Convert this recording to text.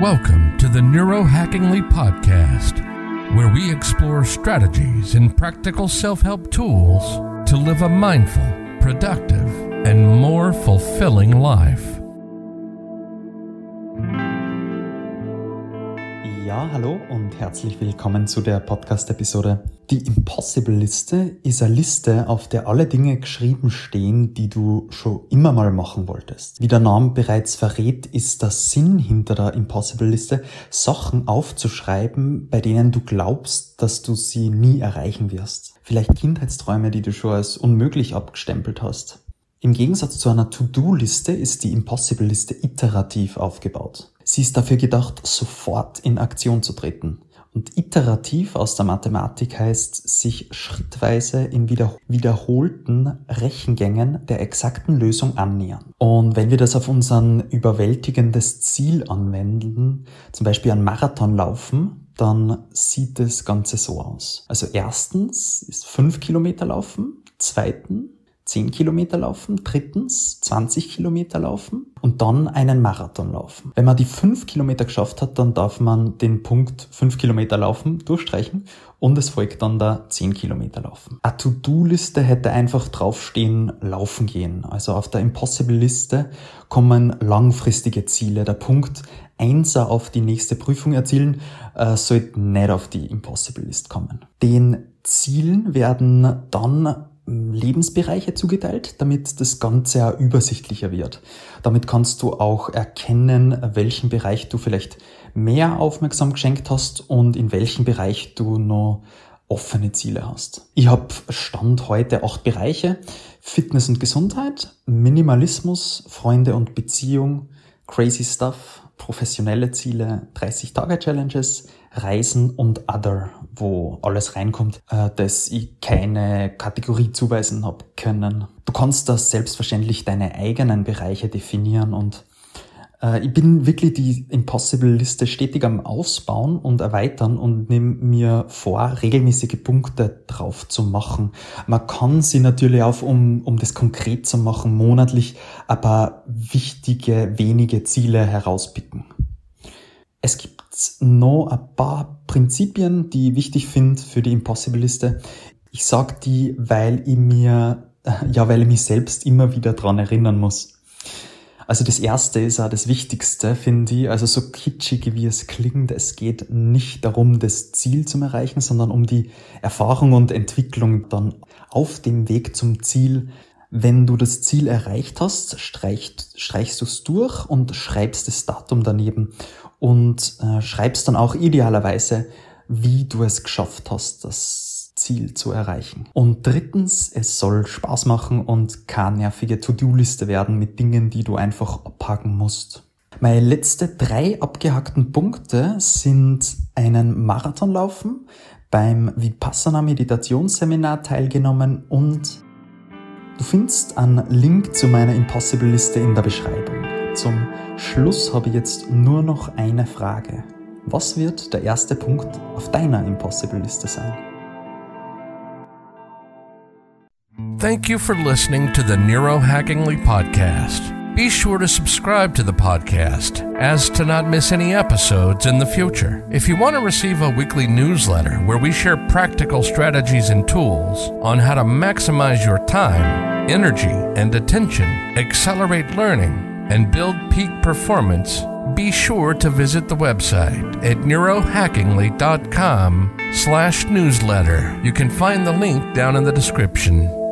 Welcome to the Neurohackingly Podcast, where we explore strategies and practical self help tools to live a mindful, productive, and more fulfilling life. Ja, hallo und herzlich willkommen zu der Podcast-Episode. Die Impossible-Liste ist eine Liste, auf der alle Dinge geschrieben stehen, die du schon immer mal machen wolltest. Wie der Name bereits verrät, ist der Sinn hinter der Impossible-Liste, Sachen aufzuschreiben, bei denen du glaubst, dass du sie nie erreichen wirst. Vielleicht Kindheitsträume, die du schon als unmöglich abgestempelt hast. Im Gegensatz zu einer To-Do-Liste ist die Impossible-Liste iterativ aufgebaut. Sie ist dafür gedacht, sofort in Aktion zu treten. Und iterativ aus der Mathematik heißt, sich schrittweise in wiederholten Rechengängen der exakten Lösung annähern. Und wenn wir das auf unseren überwältigendes Ziel anwenden, zum Beispiel einen Marathon laufen, dann sieht das Ganze so aus. Also erstens ist fünf Kilometer laufen, zweitens 10 Kilometer laufen, drittens 20 Kilometer laufen und dann einen Marathon laufen. Wenn man die 5 Kilometer geschafft hat, dann darf man den Punkt 5 Kilometer laufen durchstreichen und es folgt dann der 10 Kilometer laufen. Eine To-Do-Liste hätte einfach draufstehen, laufen gehen. Also auf der Impossible-Liste kommen langfristige Ziele. Der Punkt Einser auf die nächste Prüfung erzielen, äh, sollte nicht auf die Impossible-List kommen. Den Zielen werden dann Lebensbereiche zugeteilt, damit das Ganze übersichtlicher wird. Damit kannst du auch erkennen, welchen Bereich du vielleicht mehr aufmerksam geschenkt hast und in welchem Bereich du noch offene Ziele hast. Ich habe Stand heute acht Bereiche. Fitness und Gesundheit, Minimalismus, Freunde und Beziehung, Crazy Stuff, professionelle Ziele, 30-Tage-Challenges, Reisen und Other, wo alles reinkommt, äh, dass ich keine Kategorie zuweisen habe können. Du kannst da selbstverständlich deine eigenen Bereiche definieren und äh, ich bin wirklich die Impossible-Liste stetig am Ausbauen und erweitern und nehme mir vor, regelmäßige Punkte drauf zu machen. Man kann sie natürlich auch, um, um das konkret zu machen, monatlich ein paar wichtige, wenige Ziele herauspicken. Es gibt noch ein paar Prinzipien, die ich wichtig finde für die Impossible-Liste. Ich sag die, weil ich mir, ja, weil ich mich selbst immer wieder dran erinnern muss. Also das erste ist auch das Wichtigste, finde ich. Also so kitschig wie es klingt, es geht nicht darum, das Ziel zu erreichen, sondern um die Erfahrung und Entwicklung dann auf dem Weg zum Ziel. Wenn du das Ziel erreicht hast, streichst, streichst du es durch und schreibst das Datum daneben und äh, schreibst dann auch idealerweise, wie du es geschafft hast, das Ziel zu erreichen. Und drittens, es soll Spaß machen und keine nervige To-Do-Liste werden mit Dingen, die du einfach abhaken musst. Meine letzte drei abgehackten Punkte sind einen Marathon laufen, beim Vipassana Meditationsseminar teilgenommen und du findest einen Link zu meiner Impossible Liste in der Beschreibung. Zum Schluss habe ich jetzt nur noch eine Frage. Was wird der erste Punkt auf deiner Impossible-Liste sein? Thank you for listening to the Neurohackingly podcast. Be sure to subscribe to the podcast as to not miss any episodes in the future. If you want to receive a weekly newsletter where we share practical strategies and tools on how to maximize your time, energy, and attention, accelerate learning, and build peak performance, be sure to visit the website at neurohackingly.com slash newsletter. You can find the link down in the description.